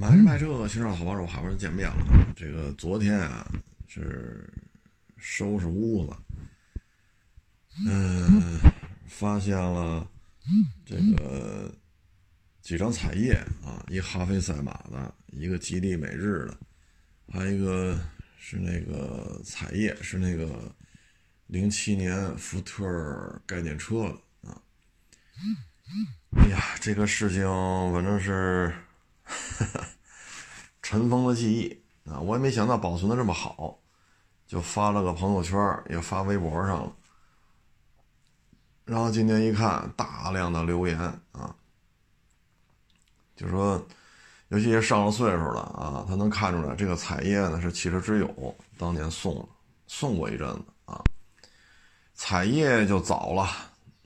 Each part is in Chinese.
买车卖车，新上好帮手，好不容易见面了。这个昨天啊，是收拾屋子，嗯，发现了这个几张彩页啊，一哈飞赛马的，一个吉利美日的，还有一个是那个彩页，是那个零七年福特概念车的啊。哎呀，这个事情反正是。尘封的记忆啊！我也没想到保存的这么好，就发了个朋友圈，也发微博上了。然后今天一看，大量的留言啊，就说，尤其是上了岁数了啊，他能看出来这个彩页呢是汽车之友当年送，送过一阵子啊。彩页就早了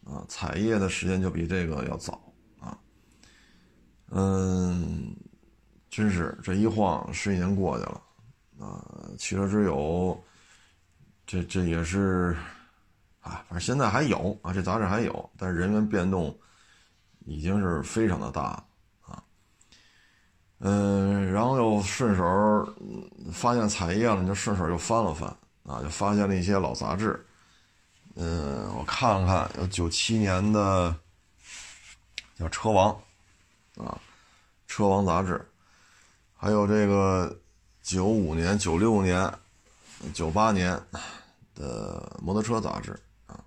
啊，彩页的时间就比这个要早啊，嗯。真是这一晃十几年过去了，啊，汽车之友，这这也是，啊，反正现在还有啊，这杂志还有，但是人员变动已经是非常的大啊，嗯，然后又顺手发现彩页了，就顺手又翻了翻啊，就发现了一些老杂志，嗯，我看了看，有九七年的叫《车王》啊，《车王》杂志。还有这个九五年、九六年、九八年的摩托车杂志啊，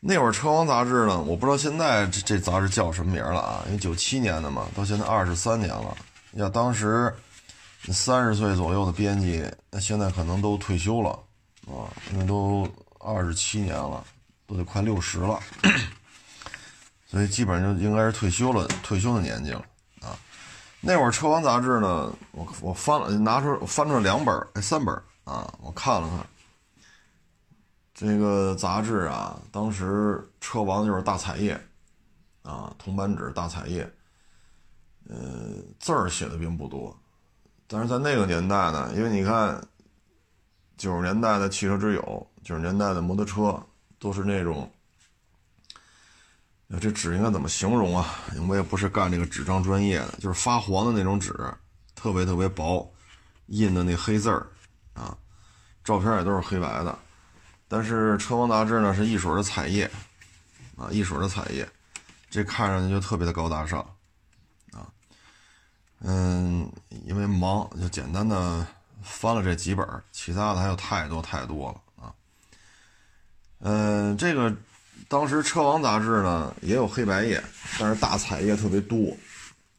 那会儿《车王》杂志呢，我不知道现在这这杂志叫什么名了啊？因为九七年的嘛，到现在二十三年了。要当时三十岁左右的编辑，那现在可能都退休了啊，那都二十七年了，都得快六十了，所以基本上就应该是退休了，退休的年纪了。那会儿《车王》杂志呢，我我翻了，拿出翻出了两本哎，三本啊，我看了看。这个杂志啊，当时《车王》就是大彩页，啊，铜版纸大彩页，呃，字儿写的并不多，但是在那个年代呢，因为你看，九十年代的汽车之友，九十年代的摩托车，都是那种。这纸应该怎么形容啊？我也不是干这个纸张专业的，就是发黄的那种纸，特别特别薄，印的那黑字儿啊，照片也都是黑白的。但是《车王》杂志呢是一水的彩页啊，一水的彩页，这看上去就特别的高大上啊。嗯，因为忙就简单的翻了这几本，其他的还有太多太多了啊。嗯，这个。当时《车王》杂志呢也有黑白页，但是大彩页特别多，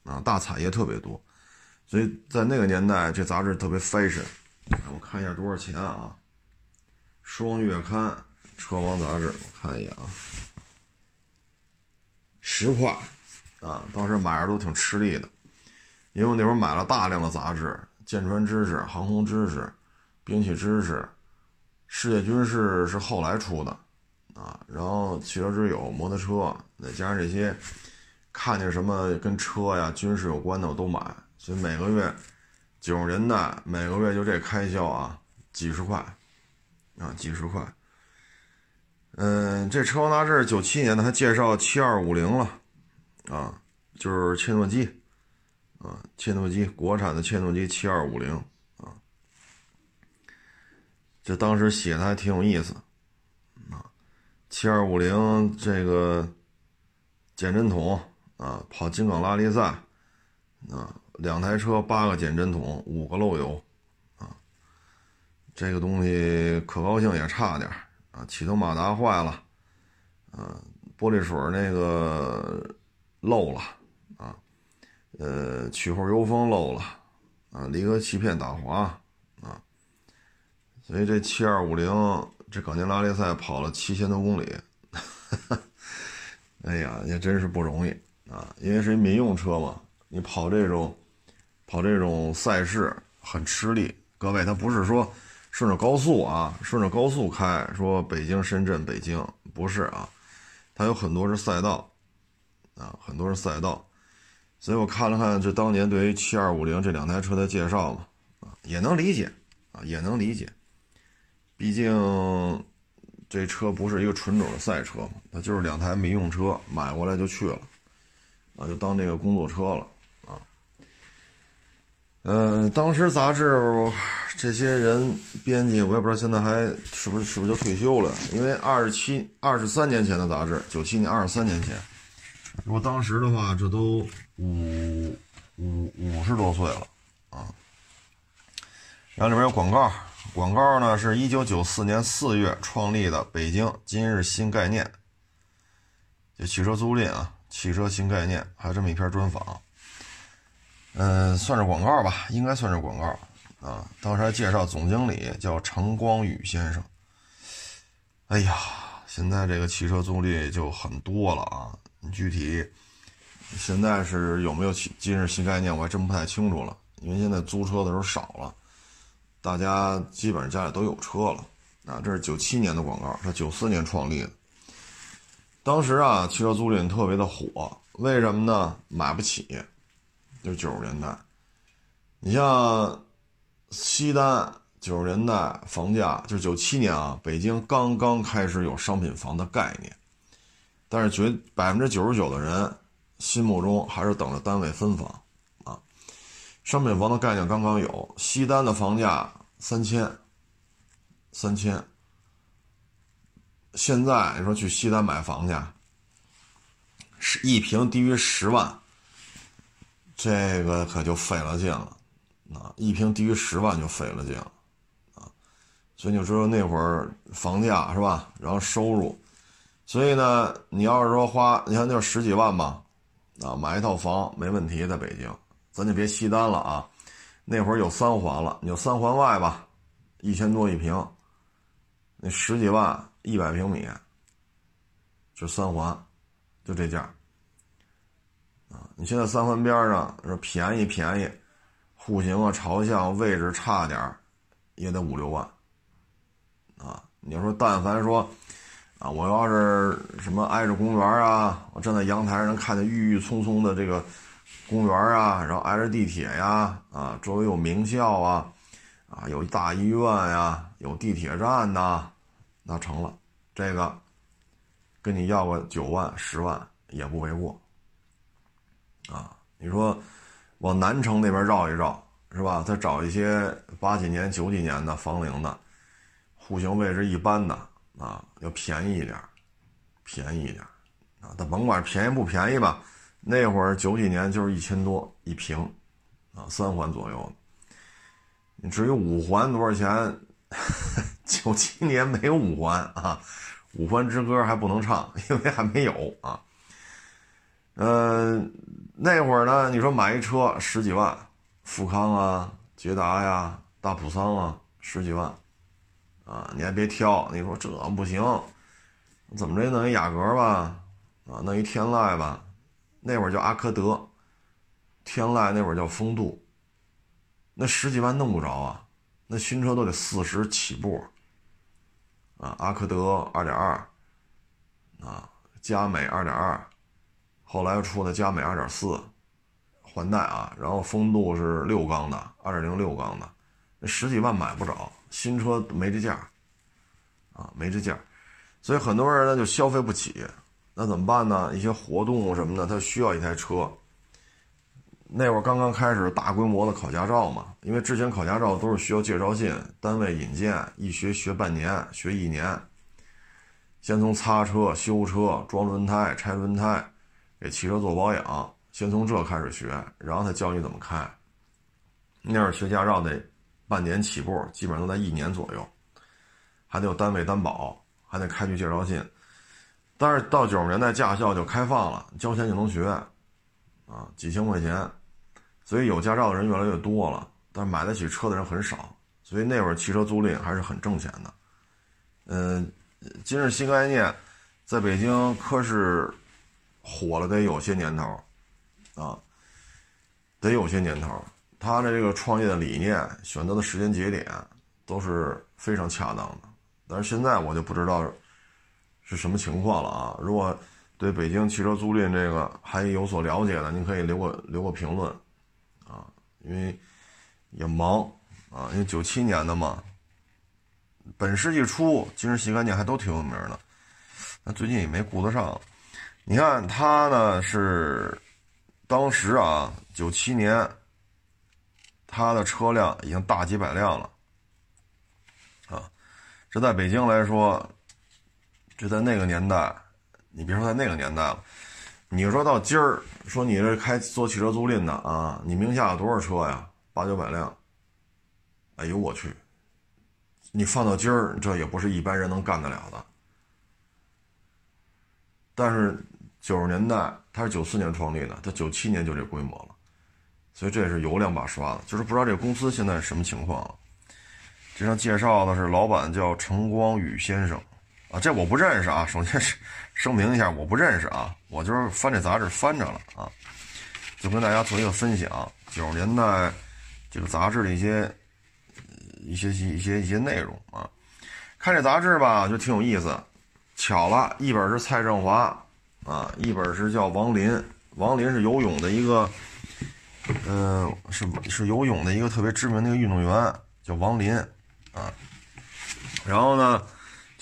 啊，大彩页特别多，所以在那个年代这杂志特别 fashion。我看一下多少钱啊？双月刊《车王》杂志，我看一眼啊，十块，啊，当时买着都挺吃力的，因为那会儿买了大量的杂志，舰船知识、航空知识、兵器知识、世界军事是后来出的。啊，然后汽车之友、摩托车，再加上这些，看见什么跟车呀、军事有关的我都买。所以每个月，九十年代每个月就这开销啊，几十块，啊，几十块。嗯，这车王杂志九七年的，他介绍七二五零了，啊，就是切诺基，啊，切诺基国产的切诺基七二五零，啊，这当时写的还挺有意思。七二五零这个减震筒啊，跑京港拉力赛啊，两台车八个减震筒，五个漏油啊，这个东西可靠性也差点啊，启动马达坏了啊，玻璃水那个漏了啊，呃，曲后油封漏了啊，离合器片打滑啊，所以这七二五零。这港京拉力赛跑了七千多公里，哎呀，也真是不容易啊！因为是民用车嘛，你跑这种跑这种赛事很吃力。各位，他不是说顺着高速啊，顺着高速开，说北京、深圳、北京不是啊，它有很多是赛道啊，很多是赛道。所以我看了看这当年对于七二五零这两台车的介绍嘛，啊，也能理解啊，也能理解。毕竟，这车不是一个纯种的赛车嘛，它就是两台民用车，买过来就去了，啊，就当这个工作车了，啊。嗯，当时杂志这些人编辑，我也不知道现在还是不是是不是就退休了，因为二十七、二十三年前的杂志，九七年二十三年前，如果当时的话，这都五五五十多岁了啊。然后里面有广告，广告呢是一九九四年四月创立的北京今日新概念，就汽车租赁啊，汽车新概念，还有这么一篇专访。嗯，算是广告吧，应该算是广告啊。当时还介绍总经理叫程光宇先生。哎呀，现在这个汽车租赁就很多了啊。具体现在是有没有今日新概念，我还真不太清楚了。因为现在租车的时候少了，大家基本上家里都有车了啊。这是九七年的广告，是九四年创立的。当时啊，汽车租赁特别的火，为什么呢？买不起。就是九十年代，你像西单九十年代房价，就是九七年啊，北京刚刚开始有商品房的概念，但是绝百分之九十九的人心目中还是等着单位分房。商品房的概念刚刚有，西单的房价三千，三千。现在你说去西单买房去，是一平低于十万。这个可就费了劲了，啊，一平低于十万就费了劲了，啊，所以你就知道那会儿房价是吧？然后收入，所以呢，你要是说花，你看就十几万吧，啊，买一套房没问题，在北京，咱就别吸单了啊，那会儿有三环了，你就三环外吧，一千多一平，那十几万一百平米，就三环，就这价。啊你现在三环边上说便宜便宜，户型啊、朝向、位置差点也得五六万，啊！你要说但凡说，啊，我要是什么挨着公园啊，我站在阳台上看见郁郁葱葱的这个公园啊，然后挨着地铁呀，啊，周围有名校啊，啊，有大医院呀，有地铁站呐，那成了，这个跟你要个九万、十万也不为过。啊，你说往南城那边绕一绕，是吧？再找一些八几年、九几年的房龄的，户型位置一般的啊，要便宜一点，便宜一点啊。但甭管便宜不便宜吧，那会儿九几年就是一千多一平啊，三环左右。你至于五环多少钱？九七年没有五环啊，五环之歌还不能唱，因为还没有啊。嗯。那会儿呢，你说买一车十几万，富康啊、捷达呀、大普桑啊，十几万，啊，你还别挑，你说这不行，怎么着弄一雅阁吧，啊，弄一天籁吧，那会儿叫阿科德，天籁那会儿叫风度，那十几万弄不着啊，那新车都得四十起步，啊，阿科德二点二，啊，佳美二点二。后来又出的佳美二点四，换代啊，然后风度是六缸的，二点零六缸的，那十几万买不着，新车没这价，啊，没这价，所以很多人呢就消费不起，那怎么办呢？一些活动什么的，他需要一台车。那会儿刚刚开始大规模的考驾照嘛，因为之前考驾照都是需要介绍信，单位引荐，一学学半年，学一年，先从擦车、修车、装轮胎、拆轮胎。给汽车做保养，先从这开始学，然后他教你怎么开。那会儿学驾照得半年起步，基本上都在一年左右，还得有单位担保，还得开具介绍信。但是到九十年代驾校就开放了，交钱就能学，啊，几千块钱，所以有驾照的人越来越多了，但是买得起车的人很少，所以那会儿汽车租赁还是很挣钱的。嗯，今日新概念在北京科室。火了得有些年头，啊，得有些年头。他的这个创业的理念、选择的时间节点都是非常恰当的。但是现在我就不知道是什么情况了啊！如果对北京汽车租赁这个还有所了解的，您可以留个留个评论啊，因为也忙啊，因为九七年的嘛，本世纪初金日新概念还都挺有名的，那最近也没顾得上。你看他呢是当时啊，九七年，他的车辆已经大几百辆了，啊，这在北京来说，这在那个年代，你别说在那个年代了，你说到今儿，说你这开做汽车租赁的啊，你名下有多少车呀？八九百辆，哎呦我去！你放到今儿，这也不是一般人能干得了的。但是九十年代，他是九四年创立的，他九七年就这规模了，所以这是有两把刷子。就是不知道这公司现在什么情况了。这上介绍的是老板叫陈光宇先生，啊，这我不认识啊。首先是声明一下，我不认识啊，我就是翻这杂志翻着了啊，就跟大家做一个分享九十年代这个杂志的一些。一些一些一些内容啊，看这杂志吧，就挺有意思。巧了，一本是蔡振华啊，一本是叫王林。王林是游泳的一个，呃，是是游泳的一个特别知名的一个运动员，叫王林啊。然后呢，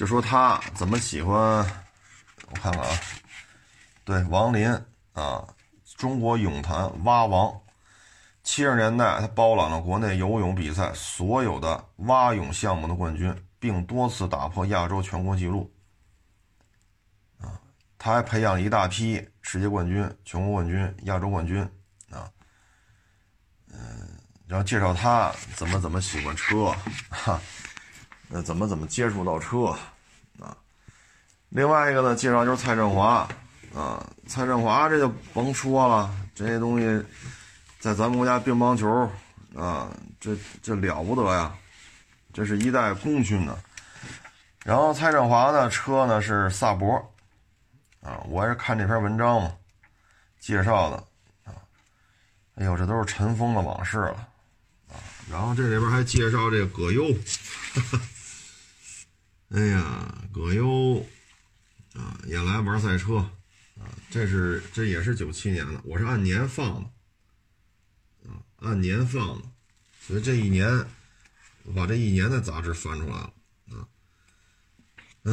就说他怎么喜欢，我看看啊，对，王林啊，中国泳坛蛙王。七十年代，他包揽了国内游泳比赛所有的蛙泳项目的冠军，并多次打破亚洲全国纪录。啊，他还培养了一大批世界冠军、全国冠军、亚洲冠军。啊，嗯，然后介绍他怎么怎么喜欢车，哈，那怎么怎么接触到车，啊，另外一个呢，介绍就是蔡振华，啊，蔡振华这就甭说了，这些东西。在咱们国家乒乓球啊，这这了不得呀，这是一代功勋呢。然后蔡振华的车呢是萨博，啊，我还是看这篇文章嘛，介绍的啊。哎呦，这都是尘封的往事了啊。然后这里边还介绍这个葛优，哎呀，葛优啊也来玩赛车啊，这是这也是九七年的，我是按年放的。啊按年放的，所以这一年我把这一年的杂志翻出来了啊！哎，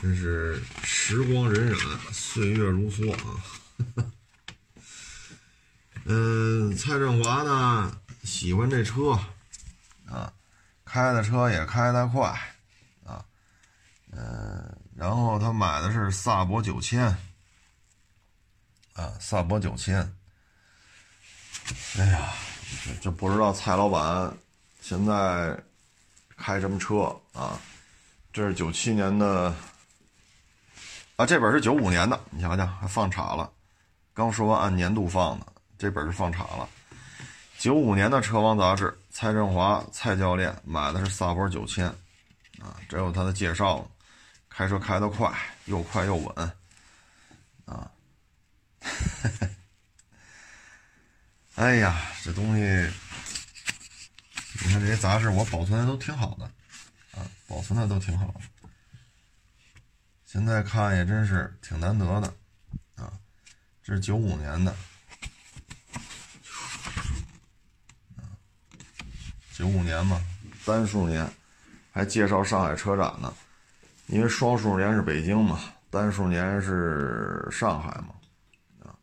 真是时光荏苒，岁月如梭啊！嗯，蔡振华呢喜欢这车啊，开的车也开得快，嗯，然后他买的是萨博九千啊，萨博九千。哎呀，就不知道蔡老板现在开什么车啊？这是九七年的啊，这本是九五年的，你瞧瞧，还放岔了。刚说完按年度放的，这本是放岔了。九五年的《车王》杂志，蔡振华蔡教练买的是萨博九千啊，这有他的介绍，开车开得快，又快又稳。啊。哎呀，这东西，你看这些杂志，我保存的都挺好的，啊，保存的都挺好的。现在看也真是挺难得的，啊，这是九五年的，啊，九五年嘛，单数年，还介绍上海车展呢，因为双数年是北京嘛，单数年是上海嘛。啊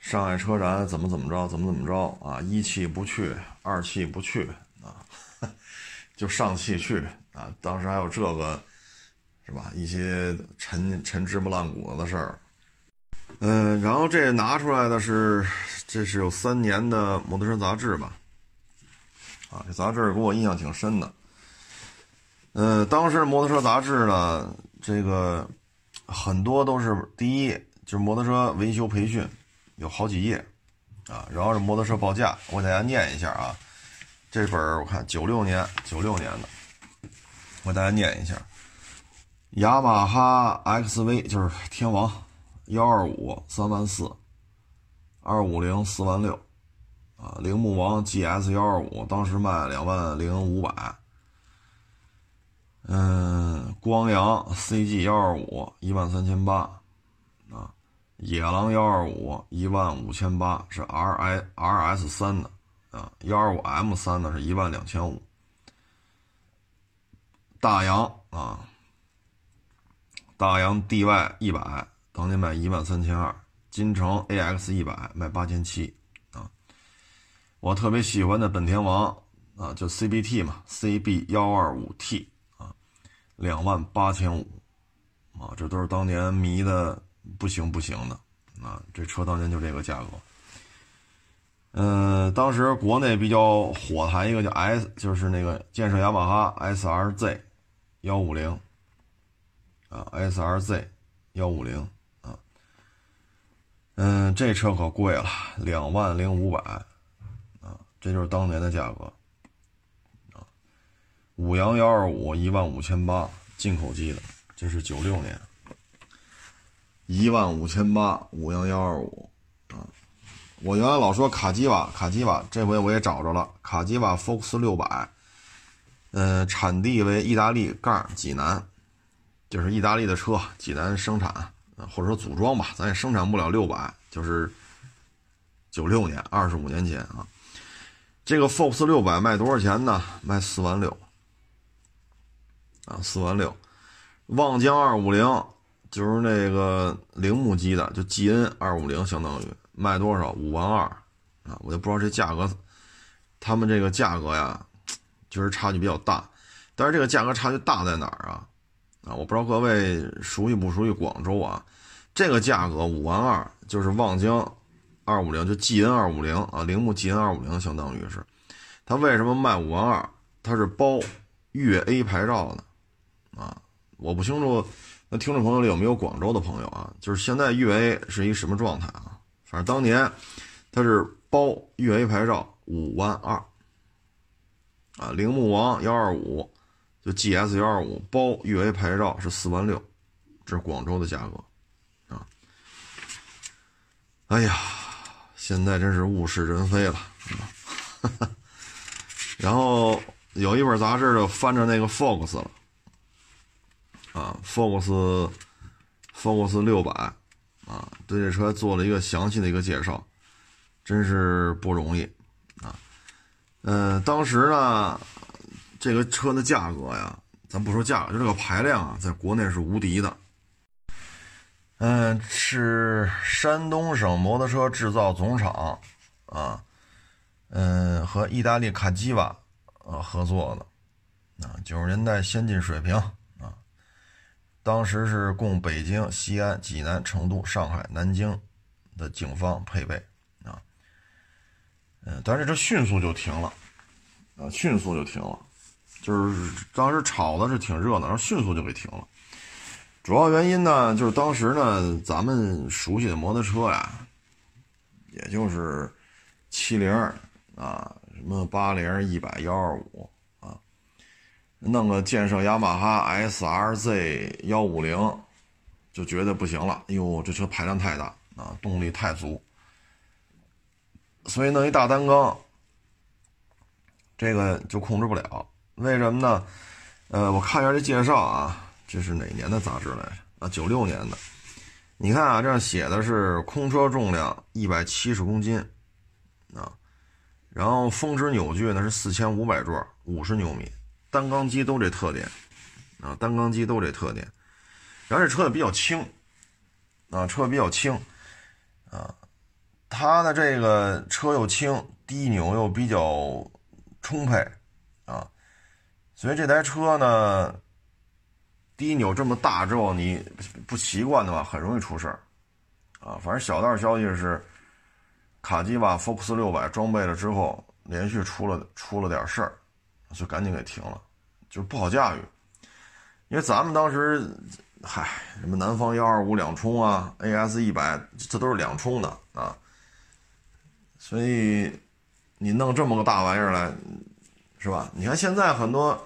上海车展怎么怎么着，怎么怎么着啊？一汽不去，二汽不去啊，就上汽去啊。当时还有这个，是吧？一些陈陈芝麻烂谷子的事儿。嗯，然后这拿出来的是，这是有三年的摩托车杂志吧？啊，这杂志给我印象挺深的。嗯，当时摩托车杂志呢，这个很多都是第一就是摩托车维修培训。有好几页，啊，然后是摩托车报价，我给大家念一下啊。这本我看九六年，九六年的，我给大家念一下。雅马哈 XV 就是天王，幺二五三万四，二五零四万六，啊，铃木王 GS 幺二五当时卖两万零五百，嗯，光阳 CG 幺二五一万三千八。啊野狼幺二五一万五千八是 R I R S 三的啊，幺二五 M 三的是一万两千五。大洋啊，大洋 D Y 一百当年卖一万三千二，金城 A X 一百卖八千七啊。我特别喜欢的本田王啊，就 CBT 嘛，CB 幺二五 T，两万八千五啊，这都是当年迷的不行不行的啊，这车当年就这个价格。嗯，当时国内比较火的还一个叫 S，就是那个建设雅马哈 SRZ 幺五零啊，SRZ 幺五零。嗯，这车可贵了，两万零五百，啊，这就是当年的价格，五羊幺二五一万五千八，进口机的，这是九六年，一万五千八，五羊幺二五，啊，我原来老说卡基瓦，卡基瓦，这回我也找着了，卡基瓦 Fox 六百，嗯，产地为意大利杠济南，就是意大利的车，济南生产。或者说组装吧，咱也生产不了六百，就是九六年，二十五年前啊。这个 Fox 六百卖多少钱呢？卖四万六啊，四万六。望江二五零就是那个铃木机的，就 GN 二五零，相当于卖多少？五万二啊！我就不知道这价格，他们这个价格呀，就是差距比较大。但是这个价格差距大在哪儿啊？啊，我不知道各位熟悉不熟悉广州啊？这个价格五万二，就是望江二五零，就 G N 二五零啊，铃木 G N 二五零，相当于是，它为什么卖五万二？它是包粤 A 牌照的啊，我不清楚那听众朋友里有没有广州的朋友啊？就是现在粤 A 是一个什么状态啊？反正当年它是包粤 A 牌照五万二啊，铃木王幺二五。就 G S 幺二五包粤 A 牌照是四万六，这是广州的价格啊！哎呀，现在真是物是人非了。然后有一本杂志就翻着那个 Fox 了啊，Focus Focus 六百啊，对这车做了一个详细的一个介绍，真是不容易啊。嗯，当时呢。这个车的价格呀，咱不说价，就这个排量啊，在国内是无敌的。嗯，是山东省摩托车制造总厂啊，嗯，和意大利卡基瓦呃合作的啊，九十年代先进水平，当时是供北京、西安、济南、成都、上海、南京的警方配备啊，嗯，但是这迅速就停了啊，迅速就停了。就是当时炒的是挺热闹，然后迅速就给停了。主要原因呢，就是当时呢，咱们熟悉的摩托车呀，也就是七零啊，什么八零、一百、幺二五，弄个建设雅马哈 S R Z 幺五零，就觉得不行了。哎呦，这车排量太大啊，动力太足，所以弄一大单缸，这个就控制不了。为什么呢？呃，我看一下这介绍啊，这是哪年的杂志来着？啊，九六年的。你看啊，这写的是空车重量一百七十公斤啊，然后峰值扭矩呢是四千五百转，五十牛米，单缸机都这特点啊，单缸机都这特点。然后这车也比较轻啊，车比较轻啊，它的这个车又轻，低扭又比较充沛啊。所以这台车呢，低扭这么大之后，你不习惯的话，很容易出事儿，啊，反正小道消息是，卡基瓦 FOX 六百装备了之后，连续出了出了点事儿，就赶紧给停了，就是不好驾驭，因为咱们当时，嗨，什么南方幺二五两冲啊，AS 一百，这都是两冲的啊，所以你弄这么个大玩意儿来，是吧？你看现在很多。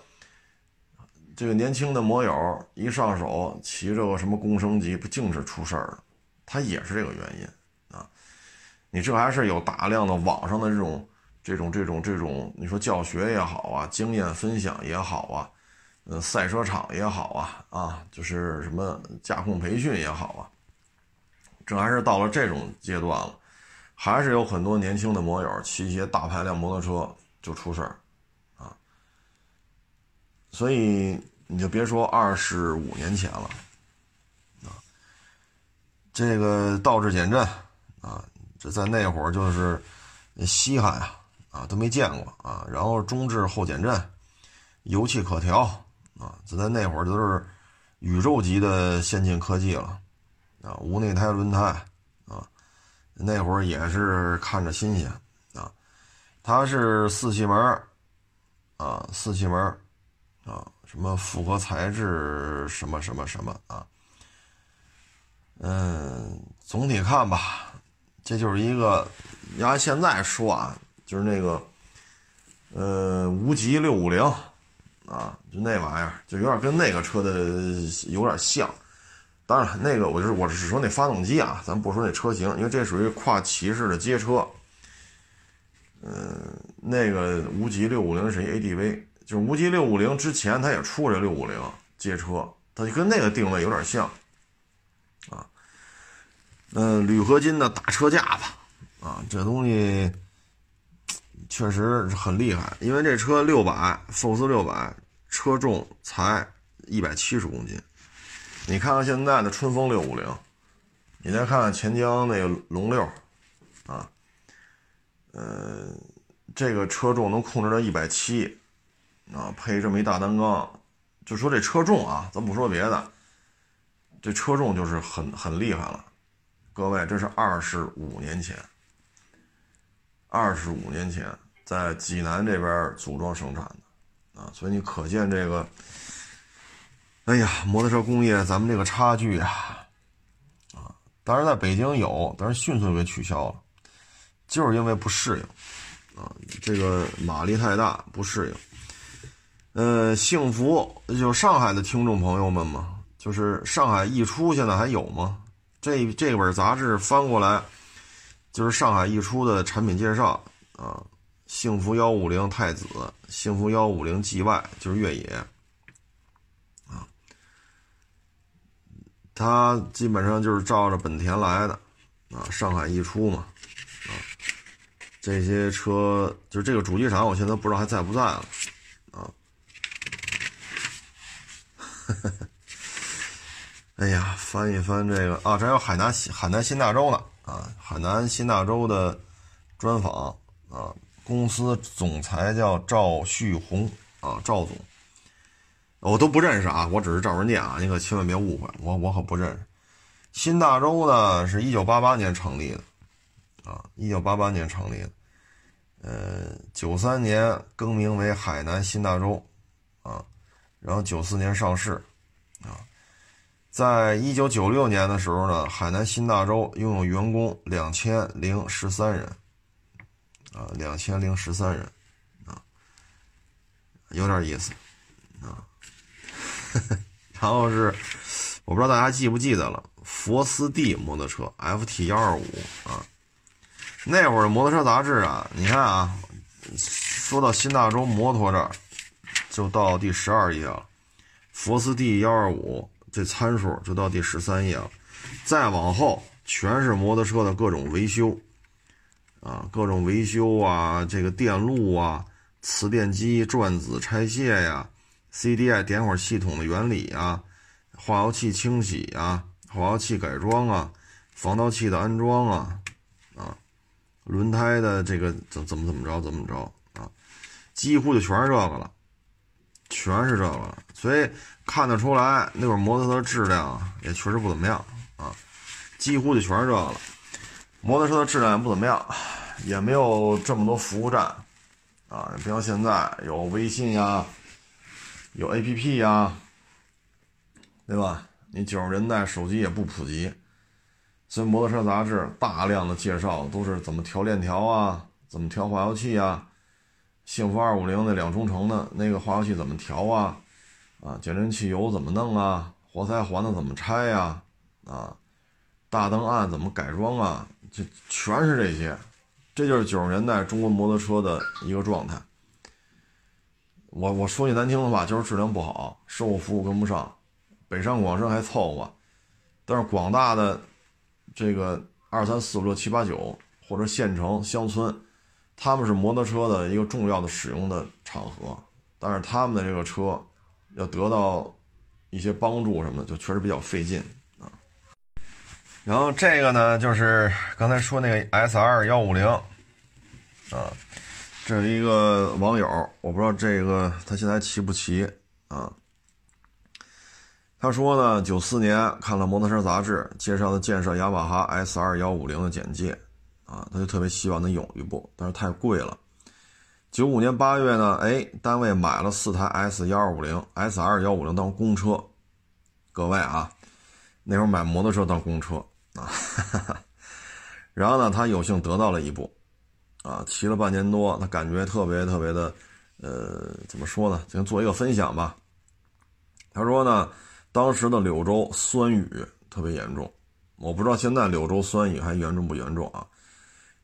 这个年轻的摩友一上手骑着个什么公升级，不净是出事儿了？他也是这个原因啊！你这还是有大量的网上的这种、这种、这种、这种，你说教学也好啊，经验分享也好啊，呃，赛车场也好啊，啊，就是什么驾控培训也好啊，这还是到了这种阶段了，还是有很多年轻的摩友骑一些大排量摩托车就出事儿啊。所以你就别说二十五年前了，啊，这个倒置减震啊，这在那会儿就是稀罕啊，啊，都没见过啊。然后中置后减震，油气可调啊，就在那会儿都是宇宙级的先进科技了啊。无内胎轮胎啊，那会儿也是看着新鲜啊。它是四气门啊，四气门啊，什么复合材质，什么什么什么啊。嗯，总体看吧，这就是一个，你按现在说啊，就是那个，呃，无极六五零，啊，就那玩意儿，就有点跟那个车的有点像。当然，那个我是我是说那发动机啊，咱不说那车型，因为这属于跨骑式的街车。嗯，那个无极六五零是一 ADV，就是无极六五零之前它也出过这六五零街车，它就跟那个定位有点像，啊。嗯，铝合金的大车架子，啊，这东西确实很厉害。因为这车六百福斯六百，车重才一百七十公斤。你看看现在的春风六五零，你再看看钱江那个龙六，啊，呃，这个车重能控制到一百七，啊，配这么一大单缸，就说这车重啊，咱不说别的，这车重就是很很厉害了。各位，这是二十五年前，二十五年前在济南这边组装生产的啊，所以你可见这个，哎呀，摩托车工业咱们这个差距啊，啊，当然在北京有，但是迅速给取消了，就是因为不适应啊，这个马力太大不适应。呃，幸福就上海的听众朋友们嘛，就是上海易出现在还有吗？这这本杂志翻过来，就是上海一出的产品介绍啊，幸福幺五零太子，幸福幺五零 GY 就是越野啊，它基本上就是照着本田来的啊，上海一出嘛啊，这些车就是这个主机厂，我现在不知道还在不在了啊。哎呀，翻一翻这个啊，这有海南海南新大洲呢啊，海南新大洲的专访啊，公司总裁叫赵旭红啊，赵总，我都不认识啊，我只是照着念啊，你可千万别误会，我我可不认识。新大洲呢，是一九八八年成立的啊，一九八八年成立的，呃，九三年更名为海南新大洲啊，然后九四年上市。在一九九六年的时候呢，海南新大洲拥有员工两千零十三人，啊，两千零十三人，啊，有点意思，啊，然后是我不知道大家记不记得了，佛斯蒂摩托车 FT 幺二五啊，那会儿摩托车杂志啊，你看啊，说到新大洲摩托这儿，就到第十二页了，佛斯蒂幺二五。这参数就到第十三页了，再往后全是摩托车的各种维修，啊，各种维修啊，这个电路啊，磁电机转子拆卸呀，CDI 点火系统的原理啊，化油器清洗啊，化油器改装啊，防盗器的安装啊，啊，轮胎的这个怎怎么怎么着怎么着啊，几乎就全是这个了。全是这个，所以看得出来那会儿摩托车的质量也确实不怎么样啊，几乎就全是这个了。摩托车的质量也不怎么样，也没有这么多服务站啊，不像现在有微信呀，有 APP 呀，对吧？你九十年代手机也不普及，所以摩托车杂志大量的介绍都是怎么调链条啊，怎么调化油器啊。幸福二五零那两冲程的那个化油器怎么调啊？啊，减震器油怎么弄啊？活塞环子怎么拆呀？啊，大灯暗怎么改装啊？这全是这些，这就是九十年代中国摩托车的一个状态。我我说句难听的话，就是质量不好，售后服务跟不上，北上广深还凑合，但是广大的这个二三四五六七八九或者县城乡村。他们是摩托车的一个重要的使用的场合，但是他们的这个车要得到一些帮助什么的，就确实比较费劲啊。然后这个呢，就是刚才说那个 S R 幺五零啊，这是一个网友，我不知道这个他现在骑不骑啊？他说呢，九四年看了《摩托车杂志》介绍的建设雅马哈 S 二幺五零的简介啊，他就特别希望能有一部，但是太贵了。九五年八月呢，哎，单位买了四台 S 幺二五零、S 二幺五零当公车。各位啊，那会儿买摩托车当公车啊哈哈，然后呢，他有幸得到了一部。啊，骑了半年多，他感觉特别特别的，呃，怎么说呢？先做一个分享吧。他说呢，当时的柳州酸雨特别严重，我不知道现在柳州酸雨还严重不严重啊？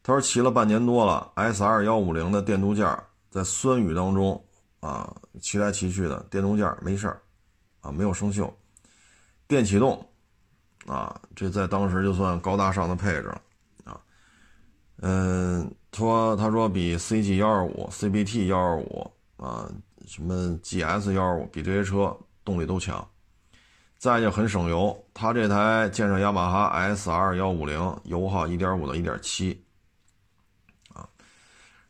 他说骑了半年多了，S 二幺五零的电镀件在酸雨当中啊，骑来骑去的电镀件没事儿啊，没有生锈，电启动啊，这在当时就算高大上的配置了啊，嗯。说他说比 CG 幺二五、CBT 幺二五啊，什么 GS 幺二五比这些车动力都强，再就很省油。他这台建设雅马哈 SR 幺五零，油耗一点五到一点七，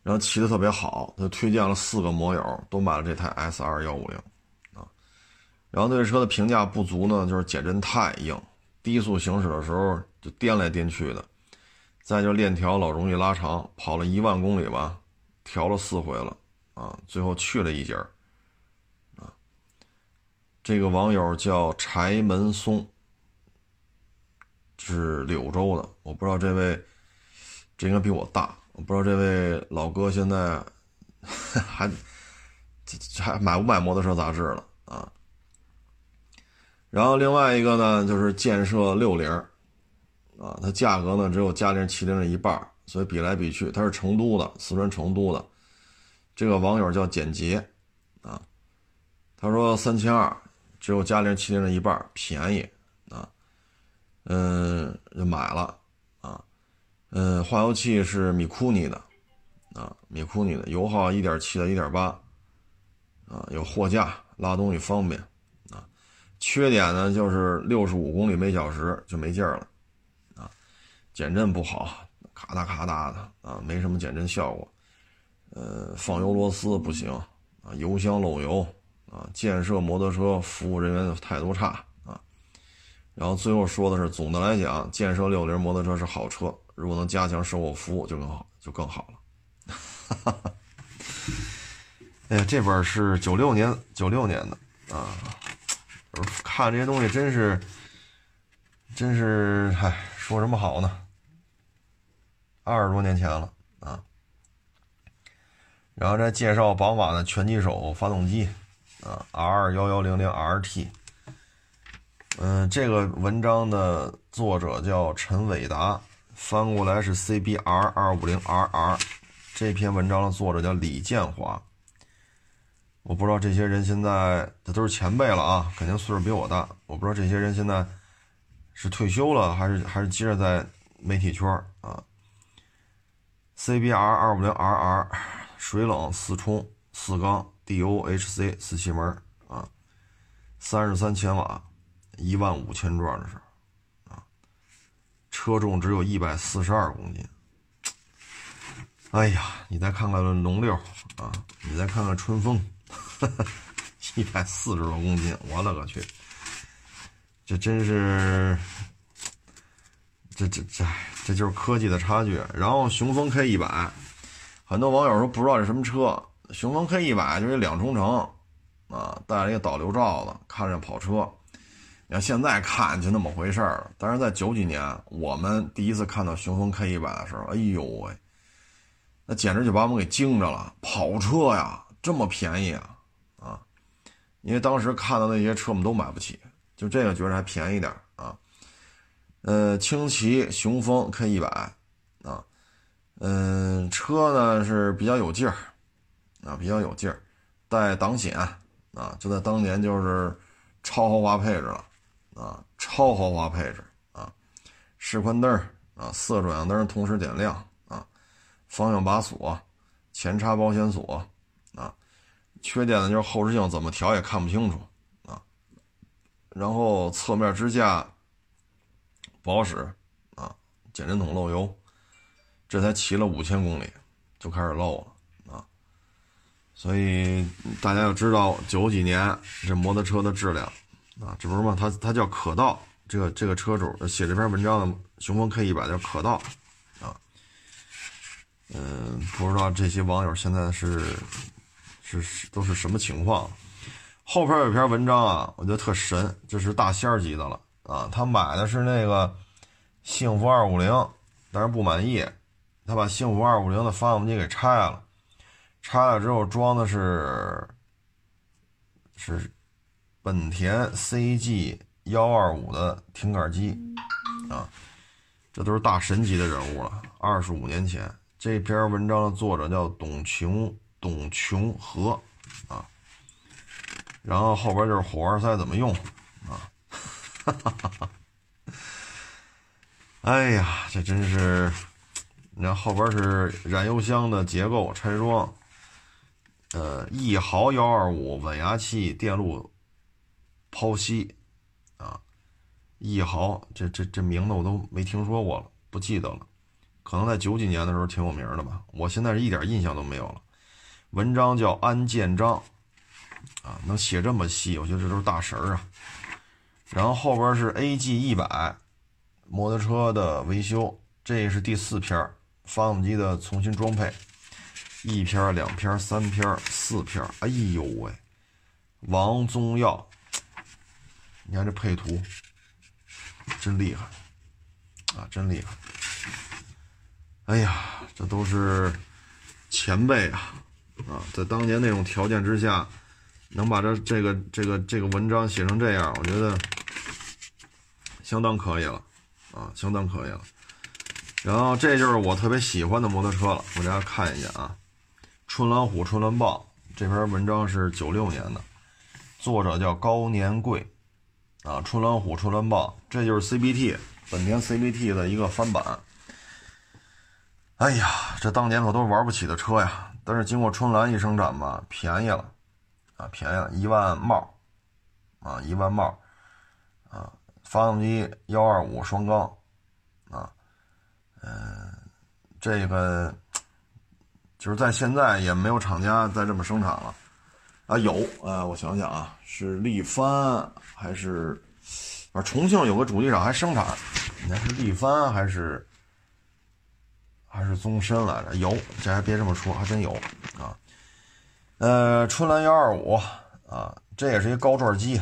然后骑的特别好。他推荐了四个摩友都买了这台 SR 幺五零，啊，然后对这车的评价不足呢，就是减震太硬，低速行驶的时候就颠来颠去的。再就链条老容易拉长，跑了一万公里吧，调了四回了，啊，最后去了一节儿，啊，这个网友叫柴门松，是柳州的，我不知道这位，这应该比我大，我不知道这位老哥现在 还还买不买摩托车杂志了啊？然后另外一个呢，就是建设六零。啊，它价格呢只有嘉陵七零的一半，所以比来比去，它是成都的，四川成都的。这个网友叫简洁，啊，他说三千二，只有嘉陵七零的一半，便宜啊，嗯，就买了，嗯，化油器是米库尼的，啊，米库尼的，油耗一点七到一点八，啊，有货架，拉东西方便，啊，缺点呢就是六十五公里每小时就没劲儿了。啊减震不好，咔嗒咔嗒的啊，没什么减震效果。呃，放油螺丝不行啊，油箱漏油啊，建设摩托车服务人员的态度差。然后最后说的是，总的来讲，建设六零摩托车是好车，如果能加强售后服务就更好，就更好了。哈哈。哎呀，这本是九六年九六年的啊，看这些东西真是，真是，唉，说什么好呢？二十多年前了啊，然后再介绍宝马的拳击手发动机啊，R 幺幺零零 RT。嗯，这个文章的作者叫陈伟达，翻过来是 CBR 二五零 RR。这篇文章的作者叫李建华。我不知道这些人现在这都是前辈了啊，肯定岁数比我大。我不知道这些人现在是退休了，还是还是接着在媒体圈啊。CBR 二五零 RR 水冷四冲四缸 DOHC 四气门啊，三十三千瓦，一万五千转的时候啊，车重只有一百四十二公斤。哎呀，你再看看龙六啊，你再看看春风，一百四十多公斤，我勒个去，这真是。这这这，这就是科技的差距。然后雄风 K 一百，很多网友说不知道是什么车。雄风 K 一百就是两冲程，啊，带了一个导流罩子，看着跑车。你看现在看就那么回事儿了，但是在九几年，我们第一次看到雄风 K 一百的时候，哎呦喂，那简直就把我们给惊着了。跑车呀，这么便宜啊啊！因为当时看到那些车我们都买不起，就这个觉得还便宜点啊。呃，轻骑雄风 K 一百，啊，嗯，车呢是比较有劲儿，啊，比较有劲儿，带挡险，啊，就在当年就是超豪华配置了，啊，超豪华配置，啊，示宽灯啊，色转向灯同时点亮，啊，方向把锁，前叉保险锁，啊，缺点呢就是后视镜怎么调也看不清楚，啊，然后侧面支架。不好使啊！减震筒漏油，这才骑了五千公里就开始漏了啊！所以大家要知道九几年这摩托车的质量啊，这不是吗？他他叫可道，这个这个车主写这篇文章的雄风 K 一百叫可道啊。嗯，不知道这些网友现在是是都是什么情况？后边有篇文章啊，我觉得特神，这是大仙儿级的了啊！他买的是那个幸福二五零，但是不满意，他把幸福二五零的发动机给拆了。拆了之后装的是是本田 CG 幺二五的挺杆机啊，这都是大神级的人物了。二十五年前，这篇文章的作者叫董琼董琼和啊，然后后边就是火花塞怎么用啊，哈哈哈哈！哎呀，这真是，你看后边是燃油箱的结构拆装。呃，翼豪幺二五稳压器电路剖析啊，易豪这这这名字我都没听说过了，不记得了，可能在九几年的时候挺有名的吧，我现在是一点印象都没有了。文章叫安建章啊，能写这么细，我觉得这都是大神儿啊。然后后边是 AG 一百摩托车的维修，这是第四篇发动机的重新装配。一篇、两篇、三篇、四篇，哎呦喂！王宗耀，你看这配图，真厉害啊，真厉害！哎呀，这都是前辈啊啊，在当年那种条件之下，能把这这个这个这个文章写成这样，我觉得相当可以了啊，相当可以了。然后这就是我特别喜欢的摩托车了，我给大家看一下啊。春兰虎、春兰豹这篇文章是九六年的，作者叫高年贵，啊，春兰虎、春兰豹，这就是 CBT 本田 CBT 的一个翻版。哎呀，这当年可都是玩不起的车呀！但是经过春兰一生产吧，便宜了，啊，便宜了一万帽，啊，一万帽，啊，发动机幺二五双缸，啊，嗯，这个。就是在现在也没有厂家再这么生产了，啊有啊，我想想啊，是力帆还是，啊重庆有个主机厂还生产，那是力帆还是还是宗申来着？有，这还别这么说，还真有啊。呃，春兰幺二五啊，这也是一高转机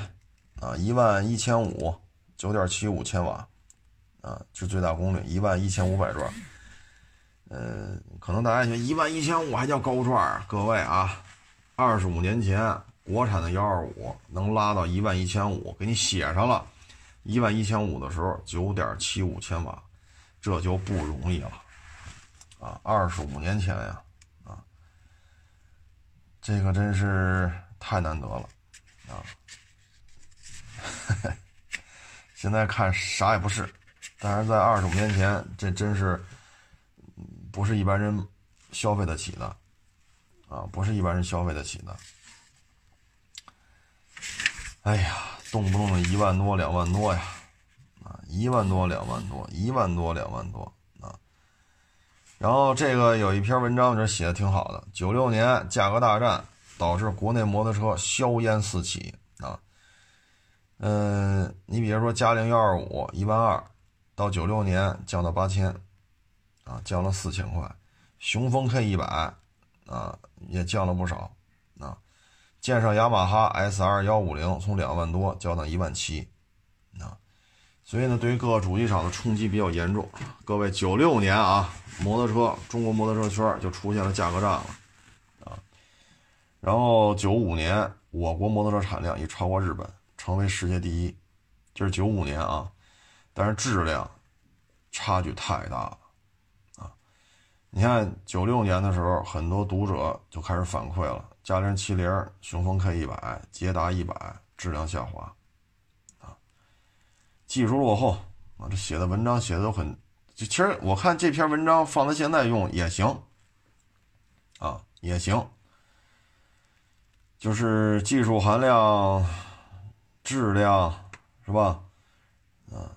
啊，一万一千五，九点七五千瓦啊，是最大功率，一万一千五百转。呃，可能大家觉得一万一千五还叫高转各位啊，二十五年前国产的幺二五能拉到一万一千五，给你写上了，一万一千五的时候九点七五千瓦，这就不容易了啊！二十五年前呀，啊，这个真是太难得了啊！现在看啥也不是，但是在二十五年前，这真是。不是一般人消费得起的，啊，不是一般人消费得起的。哎呀，动不动的一万多、两万多呀，啊，一万多、两万多，一万多、两万多啊。然后这个有一篇文章，这写的挺好的。九六年价格大战导致国内摩托车硝烟四起啊。嗯，你比如说嘉陵幺二五一万二，到九六年降到八千。啊，降了四千块，雄风 K 一百啊也降了不少啊，建设雅马哈 SR 幺五零从两万多降到一万七啊，所以呢，对于各个主机厂的冲击比较严重。各位，九六年啊，摩托车中国摩托车圈就出现了价格战了啊，然后九五年我国摩托车产量已超过日本，成为世界第一，这是九五年啊，但是质量差距太大了。你看，九六年的时候，很多读者就开始反馈了：嘉陵七零、雄风 K 一百、捷达一百质量下滑，啊，技术落后啊。这写的文章写的都很，其实我看这篇文章放在现在用也行，啊，也行，就是技术含量、质量是吧？啊。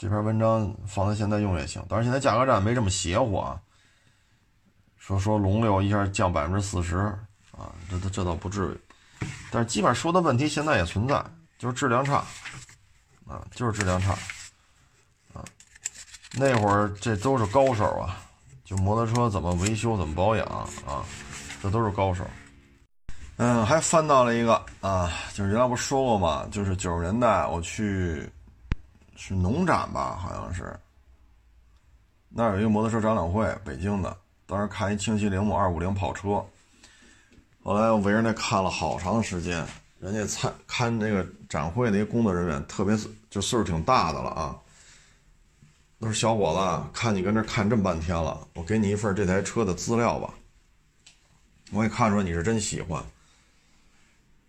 这篇文章放在现在用也行，但是现在价格战没这么邪乎啊。说说龙六一下降百分之四十啊，这这这倒不至于。但是基本上说的问题现在也存在，就是质量差，啊，就是质量差，啊，那会儿这都是高手啊，就摩托车怎么维修、怎么保养啊，这都是高手。嗯，还翻到了一个啊，就是原来不说过嘛，就是九十年代我去是农展吧，好像是，那儿有一个摩托车展览会，北京的，当时看一清晰铃木二五零跑车。后来我围着那看了好长时间，人家参看那个展会那些工作人员，特别就岁数挺大的了啊。都是小伙子，看你跟这看这么半天了，我给你一份这台车的资料吧。我也看出来你是真喜欢。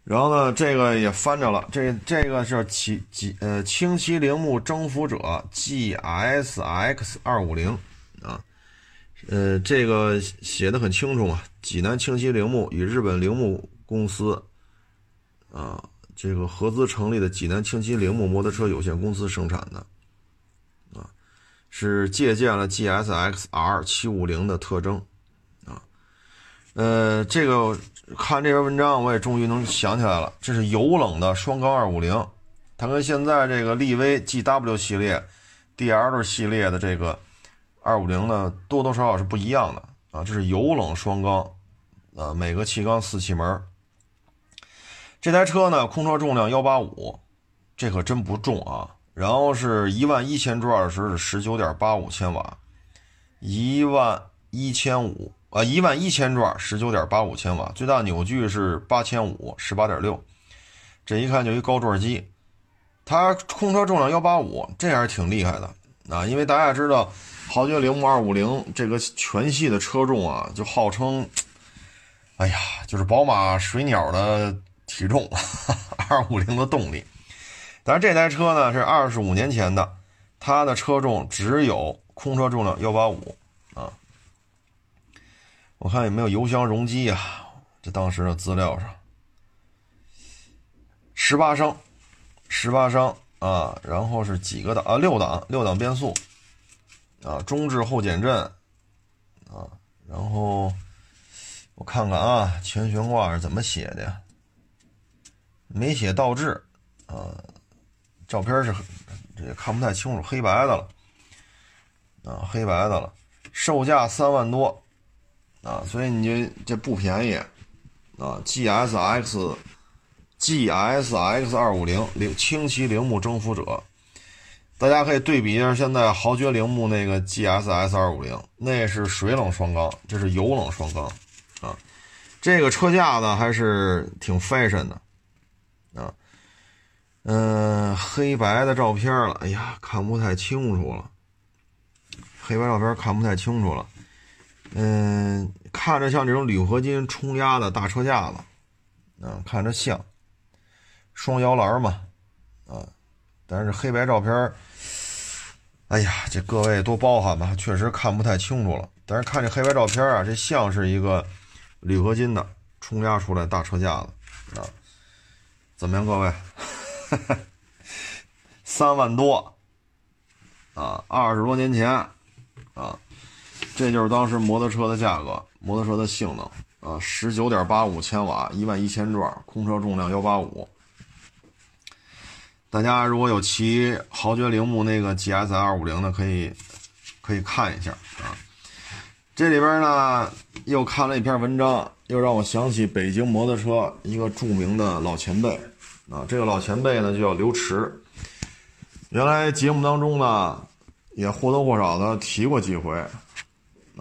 然后呢，这个也翻着了，这这个是七几呃轻骑铃木征服者 G S X 二五零啊。呃，这个写的很清楚嘛，济南清溪铃木与日本铃木公司，啊，这个合资成立的济南清溪铃木摩托车有限公司生产的，啊，是借鉴了 GSX R 七五零的特征，啊，呃，这个看这篇文章，我也终于能想起来了，这是油冷的双缸二五零，它跟现在这个力威 GW 系列、DL 系列的这个。二五零呢，多多少少是不一样的啊，这是油冷双缸，啊，每个气缸四气门。这台车呢，空车重量幺八五，这可真不重啊。然后是一万一千转时是十九点八五千瓦，一万一千五啊，一万一千转十九点八五千瓦，最大扭矩是八千五，十八点六。这一看就一高转机，它空车重量幺八五，这还是挺厉害的啊，因为大家知道。豪爵铃木二五零这个全系的车重啊，就号称，哎呀，就是宝马水鸟的体重，二五零的动力。但是这台车呢是二十五年前的，它的车重只有空车重量幺八五。我看有没有油箱容积呀？这当时的资料上，十八升，十八升啊，然后是几个档啊？六档，六档变速。啊，中置后减震，啊，然后我看看啊，前悬挂是怎么写的？呀？没写倒置，啊，照片是这也看不太清楚，黑白的了，啊，黑白的了，售价三万多，啊，所以你这这不便宜，啊，G S X，G S X 二五零零轻骑铃木征服者。大家可以对比一下，现在豪爵铃木那个 GSS 二五零，那是水冷双缸，这是油冷双缸，啊，这个车架呢还是挺 fashion 的，啊，嗯，黑白的照片了，哎呀，看不太清楚了，黑白照片看不太清楚了，嗯，看着像这种铝合金冲压的大车架子，啊，看着像，双摇篮嘛，啊，但是黑白照片。哎呀，这各位多包涵吧，确实看不太清楚了。但是看这黑白照片啊，这像是一个铝合金的冲压出来大车架子啊。怎么样，各位？三万多啊，二十多年前啊，这就是当时摩托车的价格，摩托车的性能啊，十九点八五千瓦，一万一千转，空车重量幺八五。大家如果有骑豪爵铃木那个 GS 二五零的，可以可以看一下啊。这里边呢又看了一篇文章，又让我想起北京摩托车一个著名的老前辈啊。这个老前辈呢就叫刘驰，原来节目当中呢也或多或少的提过几回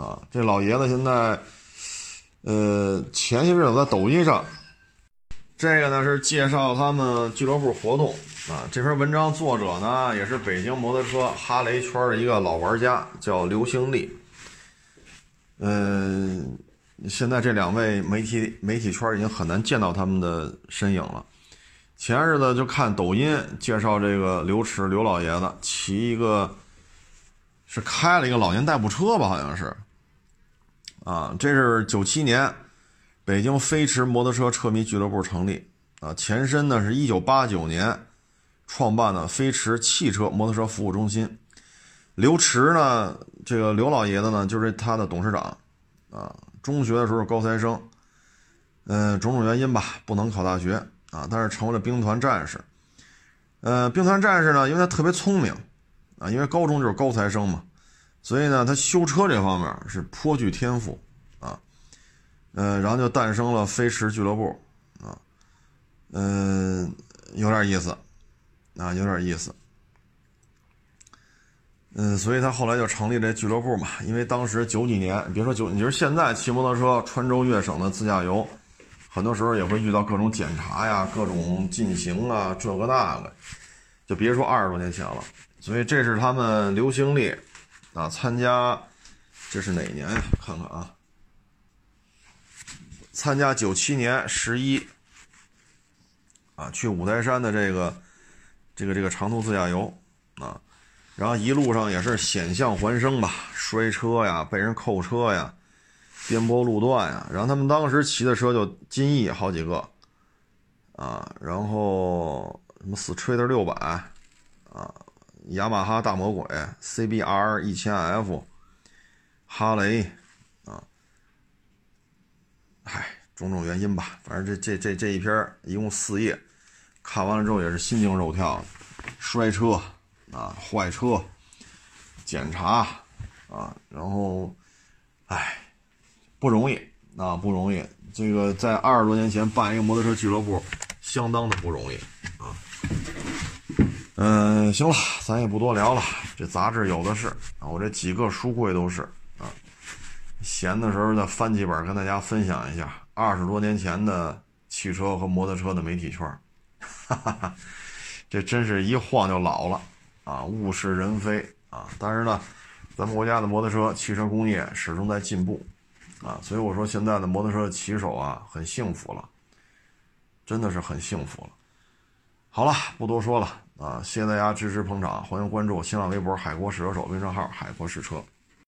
啊。这老爷子现在呃前些日子在抖音上，这个呢是介绍他们俱乐部活动。啊，这篇文章作者呢也是北京摩托车哈雷圈的一个老玩家，叫刘兴利。嗯，现在这两位媒体媒体圈已经很难见到他们的身影了。前日子就看抖音介绍这个刘驰刘老爷子骑一个，是开了一个老年代步车吧，好像是。啊，这是九七年北京飞驰摩托车车迷俱乐部成立啊，前身呢是一九八九年。创办的飞驰汽车摩托车服务中心，刘驰呢，这个刘老爷子呢，就是他的董事长，啊，中学的时候高材生，嗯，种种原因吧，不能考大学啊，但是成为了兵团战士。呃，兵团战士呢，因为他特别聪明啊，因为高中就是高材生嘛，所以呢，他修车这方面是颇具天赋啊。呃，然后就诞生了飞驰俱乐部啊，嗯，有点意思啊，有点意思。嗯，所以他后来就成立这俱乐部嘛。因为当时九几年，别说九，你就是现在骑摩托车川州粤省的自驾游，很多时候也会遇到各种检查呀、各种禁行啊，这个那个，就别说二十多年前了。所以这是他们刘兴烈啊参加，这是哪年呀？看看啊，参加九七年十一啊，去五台山的这个这个这个长途自驾游啊。然后一路上也是险象环生吧，摔车呀，被人扣车呀，颠簸路段呀。然后他们当时骑的车就金翼好几个，啊，然后什么 Street 六百，啊，雅马哈大魔鬼，CBR 一千 F，哈雷，啊，唉，种种原因吧，反正这这这这一篇一共四页，看完了之后也是心惊肉跳，摔车。啊，坏车检查啊，然后，哎，不容易啊，不容易。这个在二十多年前办一个摩托车俱乐部，相当的不容易啊。嗯，行了，咱也不多聊了。这杂志有的是啊，我这几个书柜都是啊。闲的时候再翻几本，跟大家分享一下二十多年前的汽车和摩托车的媒体圈哈哈哈，这真是一晃就老了。啊，物是人非啊！但是呢，咱们国家的摩托车汽车工业始终在进步啊，所以我说现在的摩托车骑手啊，很幸福了，真的是很幸福了。好了，不多说了啊，谢谢大家支持捧场，欢迎关注新浪微博“海国试车手”微信号“海国试车”。